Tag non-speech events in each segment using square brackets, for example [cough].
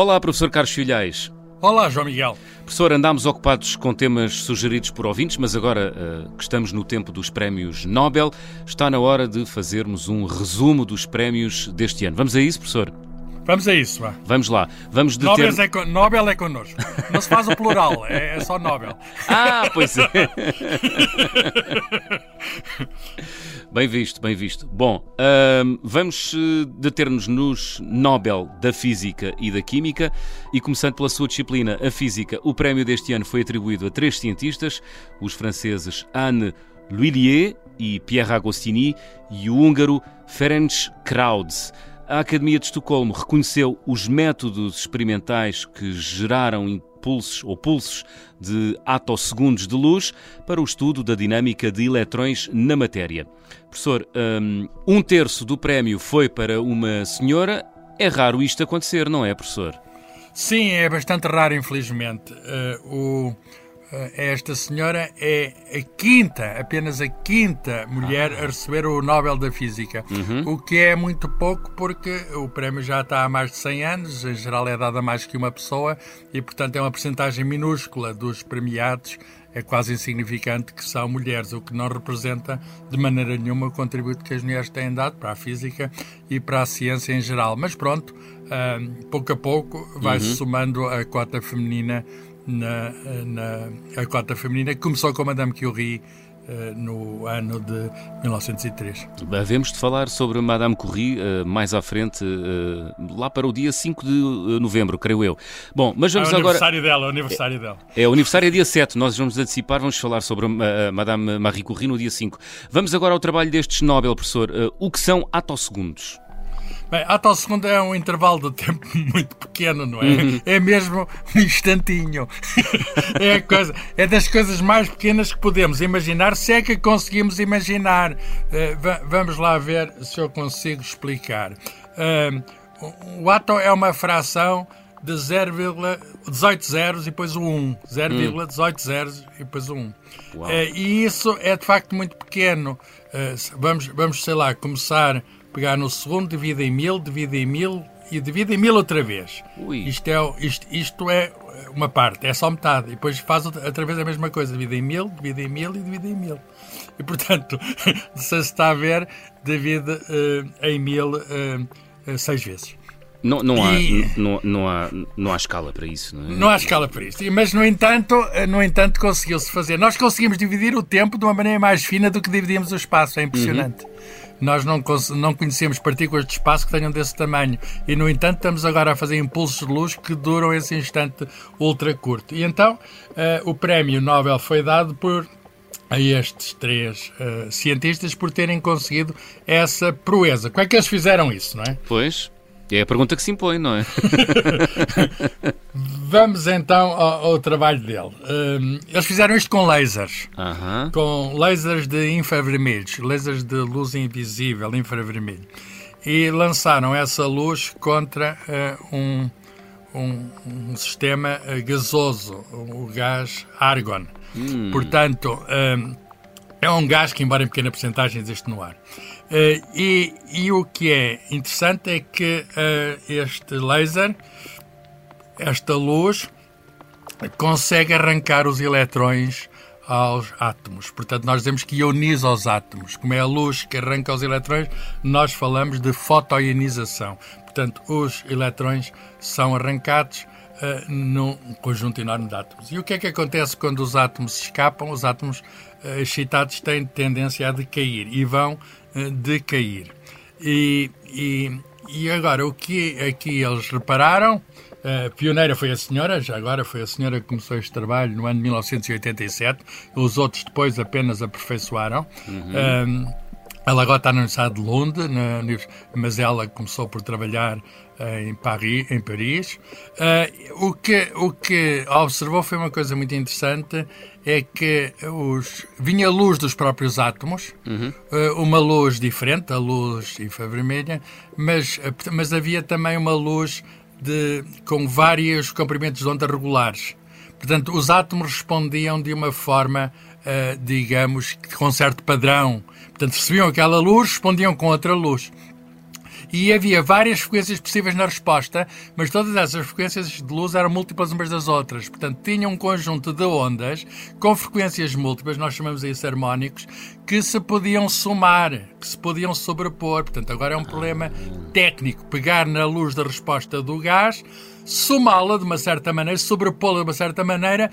Olá, professor Carlos Filhais. Olá, João Miguel. Professor, andámos ocupados com temas sugeridos por ouvintes, mas agora uh, que estamos no tempo dos prémios Nobel, está na hora de fazermos um resumo dos prémios deste ano. Vamos a isso, professor? Vamos a isso, vá. Vamos lá. Vamos deter... Nobel, é con... Nobel é connosco. Não se faz o plural, é, é só Nobel. Ah, pois é. [laughs] bem visto, bem visto. Bom, uh, vamos eh, deter-nos nos Nobel da Física e da Química e começando pela sua disciplina, a Física, o prémio deste ano foi atribuído a três cientistas, os franceses Anne L'Huillier e Pierre Agostini e o húngaro Ferenc Krauts a Academia de Estocolmo reconheceu os métodos experimentais que geraram impulsos ou pulsos de atosegundos de luz para o estudo da dinâmica de eletrões na matéria. Professor, hum, um terço do prémio foi para uma senhora. É raro isto acontecer, não é, professor? Sim, é bastante raro, infelizmente. Uh, o esta senhora é a quinta, apenas a quinta mulher a receber o Nobel da Física, uhum. o que é muito pouco porque o prémio já está há mais de 100 anos, em geral é dado a mais que uma pessoa e, portanto, é uma porcentagem minúscula dos premiados, é quase insignificante que são mulheres, o que não representa de maneira nenhuma o contributo que as mulheres têm dado para a física e para a ciência em geral. Mas pronto, uh, pouco a pouco vai-se uhum. somando a cota feminina na, na cota feminina, que começou com a Madame Curie uh, no ano de 1903. Havemos de falar sobre Madame Curie uh, mais à frente, uh, lá para o dia 5 de novembro, creio eu. Bom, mas vamos é o agora. Aniversário dela, o aniversário é, dela. É, o aniversário é dia 7, nós vamos antecipar, vamos falar sobre Madame Marie Curie no dia 5. Vamos agora ao trabalho destes Nobel, professor. o que são atosegundos? Bem, a tal segunda é um intervalo de tempo [laughs] muito pequeno, não é? Uhum. É mesmo um instantinho. [laughs] é, coisa, é das coisas mais pequenas que podemos imaginar, se é que conseguimos imaginar. Uh, vamos lá ver se eu consigo explicar. Uh, o átomo é uma fração de 0,18 zeros e depois o 1. 0,18 zeros e depois o 1. Uh, e isso é de facto muito pequeno. vamos, vamos, sei lá, começar pegar no segundo, divide em mil, divide em mil e divide em mil outra vez. Isto é, isto, isto é uma parte, é só metade. E depois faz outra vez a mesma coisa, divide em mil, divide em mil e divide em mil. E portanto, [laughs] se está a ver, divide uh, em mil uh, seis vezes. Não, não, há, e... não, não, há, não há escala para isso, não é? Não há escala para isso. Mas, no entanto, no entanto conseguiu-se fazer. Nós conseguimos dividir o tempo de uma maneira mais fina do que dividimos o espaço. É impressionante. Uhum. Nós não, não conhecemos partículas de espaço que tenham desse tamanho e, no entanto, estamos agora a fazer impulsos de luz que duram esse instante ultra curto. E então, uh, o prémio Nobel foi dado por a estes três uh, cientistas por terem conseguido essa proeza. Como é que eles fizeram isso, não é? Pois. É a pergunta que se impõe, não é? [laughs] Vamos então ao, ao trabalho dele. Um, eles fizeram isto com lasers. Uh -huh. Com lasers de infravermelhos, lasers de luz invisível, infravermelho. E lançaram essa luz contra uh, um, um, um, sistema uh, gasoso, o gás argon. Hum. Portanto, um, é um gás que, embora em pequena porcentagem, existe no ar. Uh, e, e, o que é interessante é que uh, este laser, esta luz, consegue arrancar os eletrões aos átomos. Portanto, nós dizemos que ioniza os átomos. Como é a luz que arranca os eletrões, nós falamos de fotoionização. Portanto, os eletrões são arrancados uh, num conjunto enorme de átomos. E o que é que acontece quando os átomos escapam? Os átomos excitados têm tendência a decair e vão uh, decair. E, e, e agora, o que aqui eles repararam a pioneira foi a senhora, já agora foi a senhora que começou este trabalho no ano de 1987. Os outros depois apenas aperfeiçoaram. Uhum. Um, ela agora está na Universidade de Londres, na, mas ela começou por trabalhar uh, em Paris. Em Paris. Uh, o, que, o que observou foi uma coisa muito interessante, é que os, vinha luz dos próprios átomos, uhum. uh, uma luz diferente, a luz infravermelha, mas, mas havia também uma luz de, com vários comprimentos de onda regulares. Portanto, os átomos respondiam de uma forma, uh, digamos, com certo padrão. Portanto, recebiam aquela luz, respondiam com outra luz. E havia várias frequências possíveis na resposta, mas todas essas frequências de luz eram múltiplas umas das outras. Portanto, tinha um conjunto de ondas com frequências múltiplas, nós chamamos isso harmónicos, que se podiam somar, que se podiam sobrepor. Portanto, agora é um problema técnico pegar na luz da resposta do gás, somá-la de uma certa maneira, sobrepô-la de uma certa maneira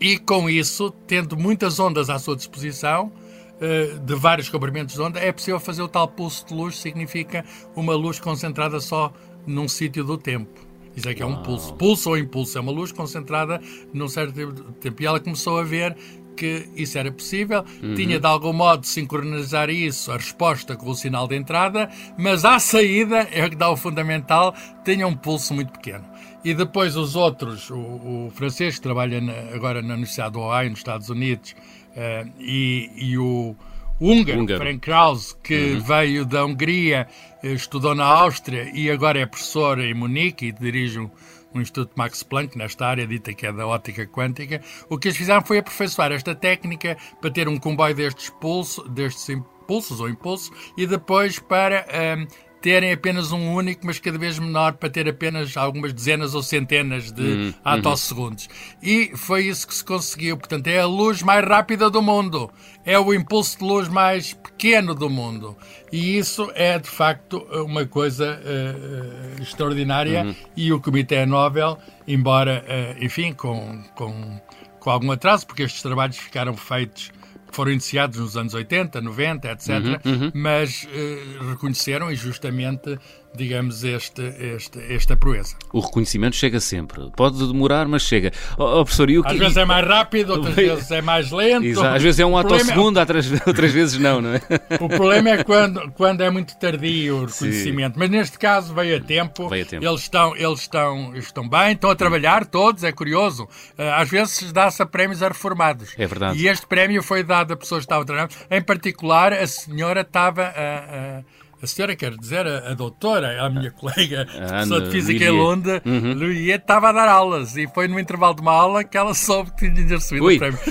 e com isso, tendo muitas ondas à sua disposição, eh, de vários comprimentos de onda, é possível fazer o tal pulso de luz, significa uma luz concentrada só num sítio do tempo. Isso é que é um pulso. Pulso ou impulso, é uma luz concentrada num certo tempo. E ela começou a ver que isso era possível, uhum. tinha de algum modo de sincronizar isso, a resposta com o sinal de entrada, mas à saída, é o que dá o fundamental, tinha um pulso muito pequeno. E depois os outros, o, o francês que trabalha na, agora na Universidade do Ohio, nos Estados Unidos, uh, e, e, o húngaro, húngaro. Frank Krause, que uhum. veio da Hungria, eh, estudou na Áustria e agora é professor em Munique e dirige um, um Instituto Max Planck nesta área dita que é da ótica quântica. O que eles fizeram foi aperfeiçoar esta técnica para ter um comboio destes pulsos, destes impulsos ou impulsos, e depois para um, terem apenas um único, mas cada vez menor, para ter apenas algumas dezenas ou centenas de uhum. atossegundos. E foi isso que se conseguiu. Portanto, é a luz mais rápida do mundo. É o impulso de luz mais pequeno do mundo. E isso é, de facto, uma coisa uh, extraordinária. Uhum. E o Comitê Nobel, embora, uh, enfim, com, com, com algum atraso, porque estes trabalhos ficaram feitos foram iniciados nos anos 80, 90, etc., uhum, uhum. mas uh, reconheceram e justamente digamos, este, este, esta proeza. O reconhecimento chega sempre. Pode demorar, mas chega. Oh, professor, e o que... Às vezes é mais rápido, outras [laughs] vezes é mais lento. Exato. Às vezes é um ato ao é segundo, outras, outras vezes não, não é? [laughs] O problema é quando, quando é muito tardio o reconhecimento. Sim. Mas neste caso veio a tempo. Veio a tempo. Eles, estão, eles estão, estão bem, estão a trabalhar todos, é curioso. Eh, às vezes dá-se a prémios a reformados. É verdade. E este prémio foi dado a pessoas que estavam trabalhando. Em particular, a senhora estava a, a a senhora quer dizer, a, a doutora, a minha colega, [laughs] professora de Física em Londres, uhum. estava a dar aulas e foi no intervalo de uma aula que ela soube que tinha recebido Ui. o prémio. [laughs]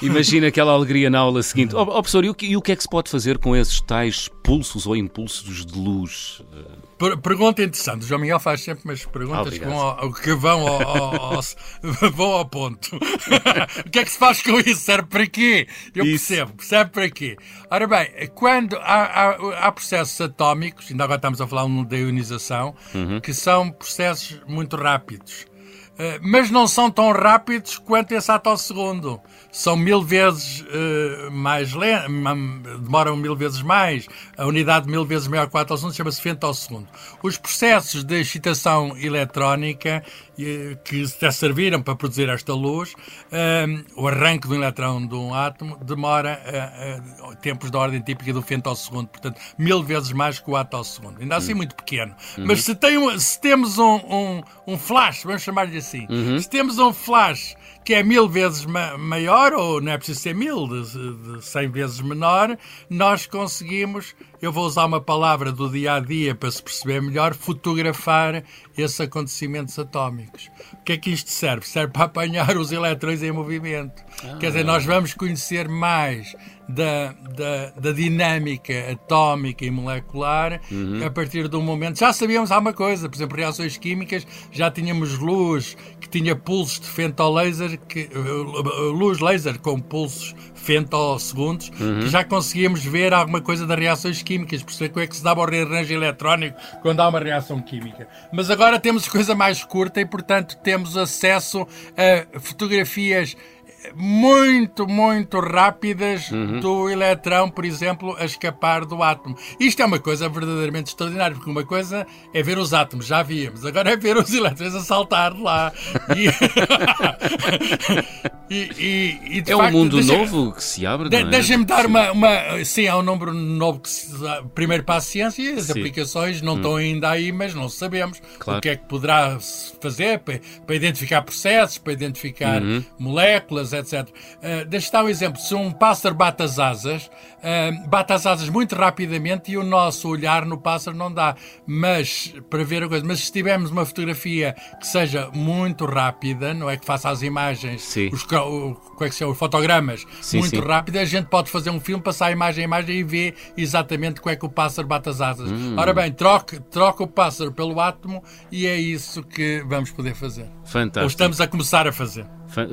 Imagina aquela alegria na aula seguinte. Oh, oh professor, e o, que, e o que é que se pode fazer com esses tais pulsos ou impulsos de luz? Pergunta interessante. O João Miguel faz sempre umas perguntas que vão ao, que vão ao, ao, ao, [laughs] vão ao ponto. [laughs] o que é que se faz com isso? Serve para quê? Eu isso. percebo. Serve para quê? Ora bem, quando há, há, há, processos atómicos, ainda agora estamos a falar um da ionização, uhum. que são processos muito rápidos. Uh, mas não são tão rápidos quanto esse ato ao segundo são mil vezes uh, mais lento, demoram mil vezes mais, a unidade mil vezes maior que 4 ao segundo chama-se fento ao segundo. Os processos de excitação eletrónica uh, que até serviram para produzir esta luz, uh, o arranque do eletrão de um átomo demora tempos da ordem típica do fento ao segundo, portanto, mil vezes mais que o átomo ao segundo. Ainda assim uhum. muito pequeno. Uhum. Mas se, tem um, se temos um, um, um flash, vamos chamar-lhe assim, uhum. se temos um flash que é mil vezes ma maior, ou não é preciso ser mil, de, de 100 vezes menor, nós conseguimos, eu vou usar uma palavra do dia a dia para se perceber melhor, fotografar esses acontecimentos atómicos. O que é que isto serve? Serve para apanhar os elétrons em movimento. Ah. Quer dizer, nós vamos conhecer mais da, da, da dinâmica atómica e molecular uhum. a partir do momento. Já sabíamos alguma coisa, por exemplo, reações químicas, já tínhamos luz que tinha pulsos de fentolaser, que, luz laser com pulsos femtosegundos, uhum. que já conseguíamos ver alguma coisa das reações químicas, perceber como é que se dava o rearranjo eletrónico quando há uma reação química. Mas agora temos coisa mais curta e, portanto, temos acesso a fotografias muito, muito rápidas uhum. do eletrão, por exemplo, a escapar do átomo. Isto é uma coisa verdadeiramente extraordinária, porque uma coisa é ver os átomos, já víamos, agora é ver os elétrons a saltar lá. [laughs] E... e, e, é facto, um mundo deixa... novo que se abre. De, é? Deixa-me dar uma, uma. Sim, há um número novo que se. Primeiro para a ciência e as Sim. aplicações não hum. estão ainda aí, mas não sabemos claro. o que é que poderá fazer para, para identificar processos, para identificar uhum. moléculas, etc. Uh, deixa dar um exemplo. Se um pássaro bate as asas, uh, bate as asas muito rapidamente e o nosso olhar no pássaro não dá. Mas, para ver a coisa, mas se tivermos uma fotografia que seja muito rápida, não é que faça as imagens, Sim. os o, é que são, fotogramas Sim, muito sim. rápido, a gente pode fazer um filme, passar a imagem a imagem e ver exatamente como é que o pássaro bate as asas. Hum. Ora bem, troca, troca o pássaro pelo átomo e é isso que vamos poder fazer. Fantástico. Ou estamos a começar a fazer.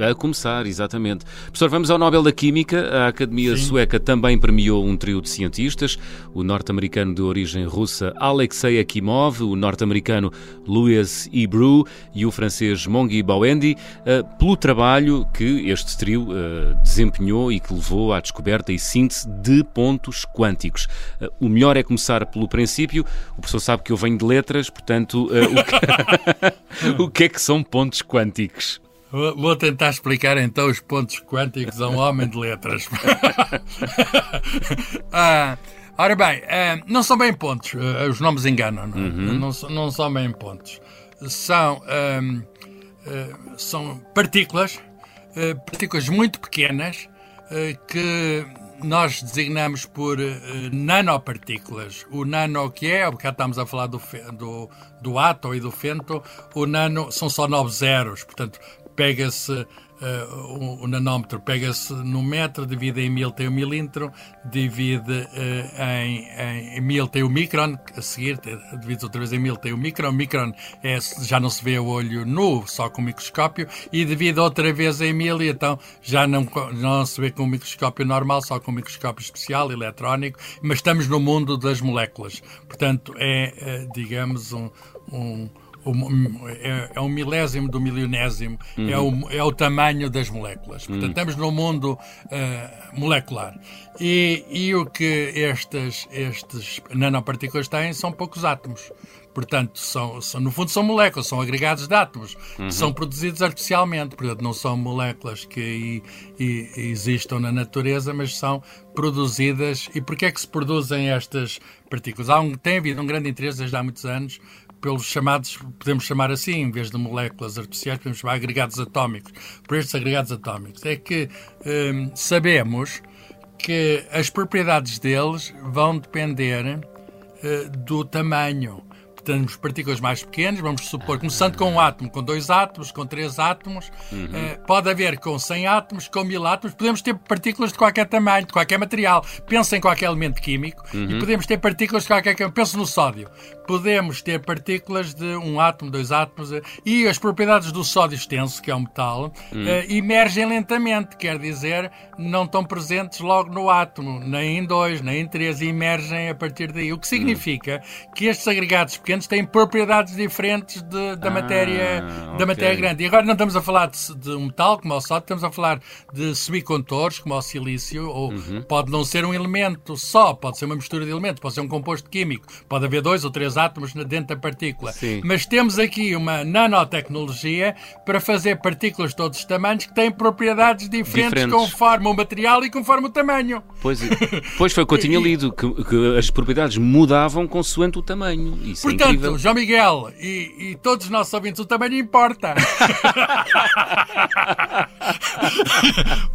A começar, exatamente. Professor, vamos ao Nobel da Química. A Academia Sim. Sueca também premiou um trio de cientistas: o norte-americano de origem russa Alexei Akimov, o norte-americano Louis Hebrew e o francês Mongi Bawendi, eh, pelo trabalho que este trio eh, desempenhou e que levou à descoberta e síntese de pontos quânticos. Eh, O melhor é começar pelo princípio. O professor sabe que eu venho de letras, portanto, o que, [laughs] o que é que são pontos quânticos? Vou tentar explicar então os pontos quânticos a um homem de letras. [laughs] Ah, ora bem, ah, não são bem pontos, ah, os nomes enganam, não, é? não, são- não são bem pontos. São, ah, são partículas, partículas muito pequenas que nós designamos por nanopartículas. O nano que é, cá estamos a falar do, do, do átomo e do fento, o nano são só nove zeros, portanto pega-se eh, o, nanómetro pega-se no metro, divide em mil tem o milímetro, divide eh, em, em mil tem o micron, a seguir divide outra vez em mil tem o micron, o micron é, já não se vê o olho nu, só com o microscópio, e divide outra vez em mil e então já não, não se vê com o microscópio normal, só com o microscópio especial, eletrónico, mas estamos no mundo das moléculas. Portanto, é, eh, digamos, um um- é, é um milésimo do milionésimo, é, o, é o tamanho das moléculas. Portanto, estamos no mundo eh, molecular. E, e o que estas, estes nanopartículas têm são poucos átomos. Portanto, são, são- no fundo são moléculas, são agregados de átomos, que são produzidos artificialmente. Portanto, não são moléculas que i- i- existam na natureza, mas são produzidas. E porquê é que se produzem estas partículas? Há um, tem havido um grande interesse desde há muitos anos pelos chamados, podemos chamar assim, em vez de moléculas artificiais, podemos chamar agregados atómicos. Por estes agregados atómicos. É que hum, sabemos que as propriedades deles vão depender eh, do tamanho. Temos partículas mais pequenas, vamos supor, começando com um átomo, com dois átomos, com três átomos, eh, pode haver com 100 átomos, com mil átomos, podemos ter partículas de qualquer tamanho, de qualquer material. Pensa em qualquer elemento químico e podemos ter partículas de qualquer. Pensa no sódio. Podemos ter partículas de um átomo, dois átomos, eh, e as propriedades do sódio extenso, que é um metal, eh, emergem lentamente, quer dizer, não estão presentes logo no átomo, nem em dois, nem em três, e emergem a partir daí. O que significa que estes agregados pequenos têm propriedades diferentes de- da, Ah, matéria, da matéria grande. E agora não estamos a falar de, de um metal como o sódio, estamos a falar de semicondutores como o silício, ou Uhum. pode não ser um elemento só, pode ser uma mistura de elementos, pode ser um composto químico, pode haver dois ou três átomos na- dentro da partícula. Sim. Mas temos aqui uma nanotecnologia para fazer partículas de todos os tamanhos que têm propriedades diferentes, Diferentes. conforme o material e conforme o tamanho. Pois, [laughs] pois foi o que eu tinha lido, que, que as propriedades mudavam consoante o tamanho. Isso é Portanto, incrível. João Miguel e, e todos os nossos ouvintes, o tamanho importa. [laughs]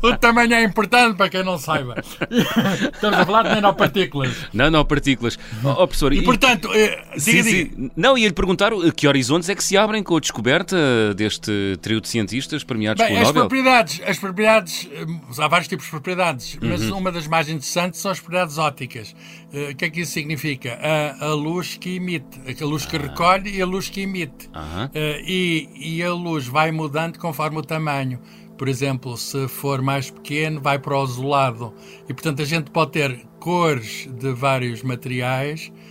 o tamanho é importante para quem não saiba. [laughs] Estamos a falar de nanopartículas. Nanopartículas. Oh, oh, professor, E, portanto, eh, Sim, diga, sim. diga. Não, ia-lhe perguntar uh, que horizontes é que se abrem com a descoberta deste trio de cientistas premiados Bem, pelo as Nobel. propriedades, as propriedades, eh, há vários tipos de propriedades, mas Uhum. uma das mais interessantes são as propriedades ópticas. Eh, O que é que isso significa? A, a luz que emite, a luz que recolhe e a luz que emite. Eh, e, e a luz vai mudando conforme o tamanho. Por exemplo, se for mais pequeno, vai para o azulado. E, portanto, a gente pode ter cores de vários materiais eh, eh,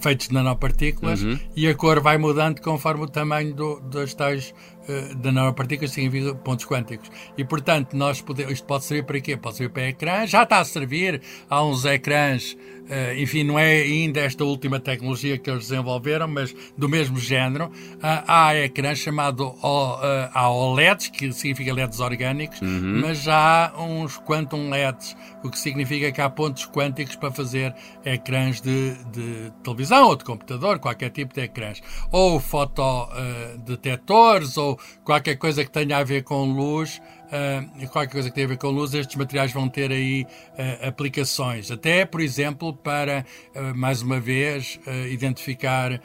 feitos de nanopartículas e a cor vai mudando conforme o tamanho do, das tais eh, de nanopartículas, significa pontos quânticos. E, portanto, nós podemos, isto pode servir para quê? Pode servir para ecrã. Já está a servir. Há uns ecrãs eh, enfim, não é ainda esta última tecnologia que eles desenvolveram, mas do mesmo género. Ah, há ecrãs chamado eh, há OLEDs, que significa LEDs orgânicos, mas já há uns quantum LEDs, o que significa que há pontos quânticos para fazer ecrãs de, de televisão ou de computador, qualquer tipo de ecrãs. Ou fotodetectores, ou qualquer coisa que tenha a ver com luz, uh, qualquer coisa que tenha a ver com luz, estes materiais vão ter aí uh, aplicações. Até, por exemplo, para, uh, mais uma vez, identificar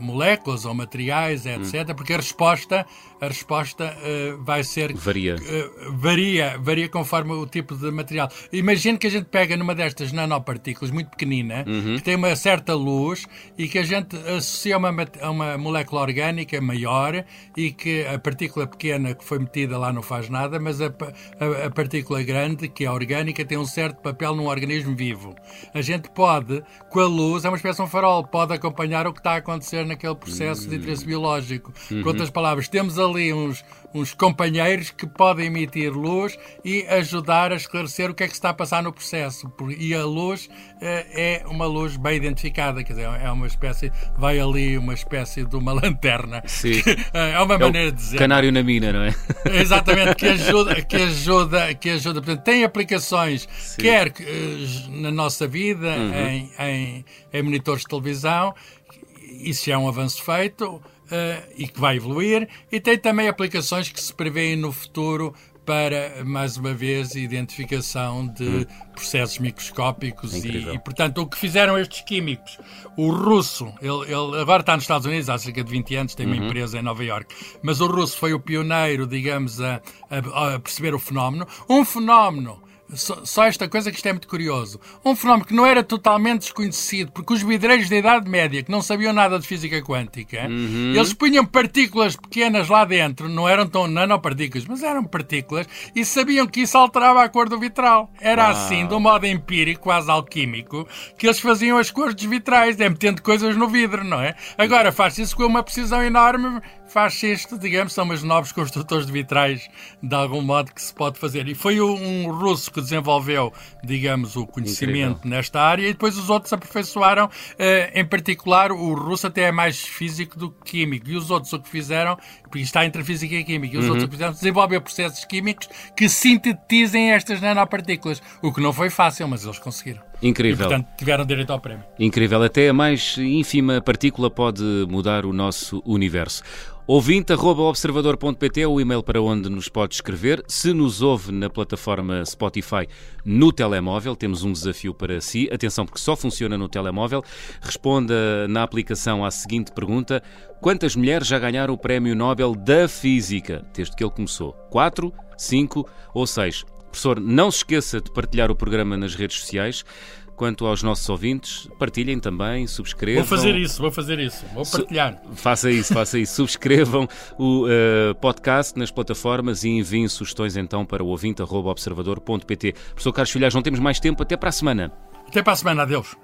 moléculas ou materiais, etc. Hum. Porque a resposta, a resposta vai ser... Varia. varia. Varia conforme o tipo de material. Imagine que a gente pega numa destas nanopartículas muito pequenina, uhum. que tem uma certa luz e que a gente associa a uma, a uma molécula orgânica maior e que a partícula pequena que foi metida lá no faz nada, mas a, a, a, partícula grande, que é orgânica, tem um certo papel num organismo vivo. A gente pode, com a luz, é uma espécie de um farol, pode acompanhar o que está a acontecer naquele processo de interesse biológico. Uhum. Com outras palavras, temos ali uns, uns companheiros que podem emitir luz e ajudar a esclarecer o que é que está a passar no processo. E a luz é, é uma luz bem identificada, quer dizer, é uma espécie, vai ali uma espécie de uma [laughs] lanterna. Sim. [laughs] é uma maneira de dizer. Canário na mina, não é? [laughs] Exatamente que ajuda, que ajuda, que ajuda. Portanto, tem aplicações, Sim. quer uh, na nossa vida, uhum. em, em, em, monitores de televisão, isso já é um avanço feito uh, e que vai evoluir, e tem também aplicações que se prevêem no futuro para, mais uma vez, identificação de hum. processos microscópicos e, e, portanto, o que fizeram estes químicos, o russo, ele, ele, agora está nos Estados Unidos há cerca de 20 anos, tem uma uhum. empresa em Nova York, mas o russo foi o pioneiro, digamos, a, a, a perceber o fenómeno. Um fenómeno só, só, esta coisa que isto é muito curioso. Um fenómeno que não era totalmente desconhecido, porque os vidreiros da Idade Média, que não sabiam nada de física quântica, uhum. eles punham partículas pequenas lá dentro, não eram tão nanopartículas, mas eram partículas, e sabiam que isso alterava a cor do vitral. Era assim, de um modo empírico, quase alquímico, que eles faziam as cores dos vitrais, é metendo coisas no vidro, não é? Agora faz isso com uma precisão enorme, faz isto, digamos, são os novos construtores de vitrais, de algum modo que se pode fazer. E foi um russo que desenvolveu, digamos, o conhecimento Incrível. nesta área e depois os outros aperfeiçoaram. Eh, em particular, o russo até é mais físico do que químico. E os outros o que fizeram, porque está entre física e química, e os uhum. outros o que fizeram, desenvolver processos químicos que sintetizem estas nanopartículas. O que não foi fácil, mas eles conseguiram. Incrível. E, portanto, tiveram direito ao prémio. Incrível. Até a mais ínfima partícula pode mudar o nosso universo. Ouvinte.observador.pt é o e-mail para onde nos pode escrever. Se nos ouve na plataforma Spotify no telemóvel, temos um desafio para si. Atenção, porque só funciona no telemóvel. Responda na aplicação à seguinte pergunta: Quantas mulheres já ganharam o Prémio Nobel da Física desde que ele começou? Quatro, cinco ou seis? Professor, não se esqueça de partilhar o programa nas redes sociais. Quanto aos nossos ouvintes, partilhem também, subscrevam. Vou fazer isso, vou fazer isso, vou partilhar. Su faça isso, faça isso. Subscrevam o uh, podcast nas plataformas e enviem sugestões então para o ouvinte.observador.pt. Professor Carlos Filhais, não temos mais tempo, até para a semana. Até para a semana, adeus.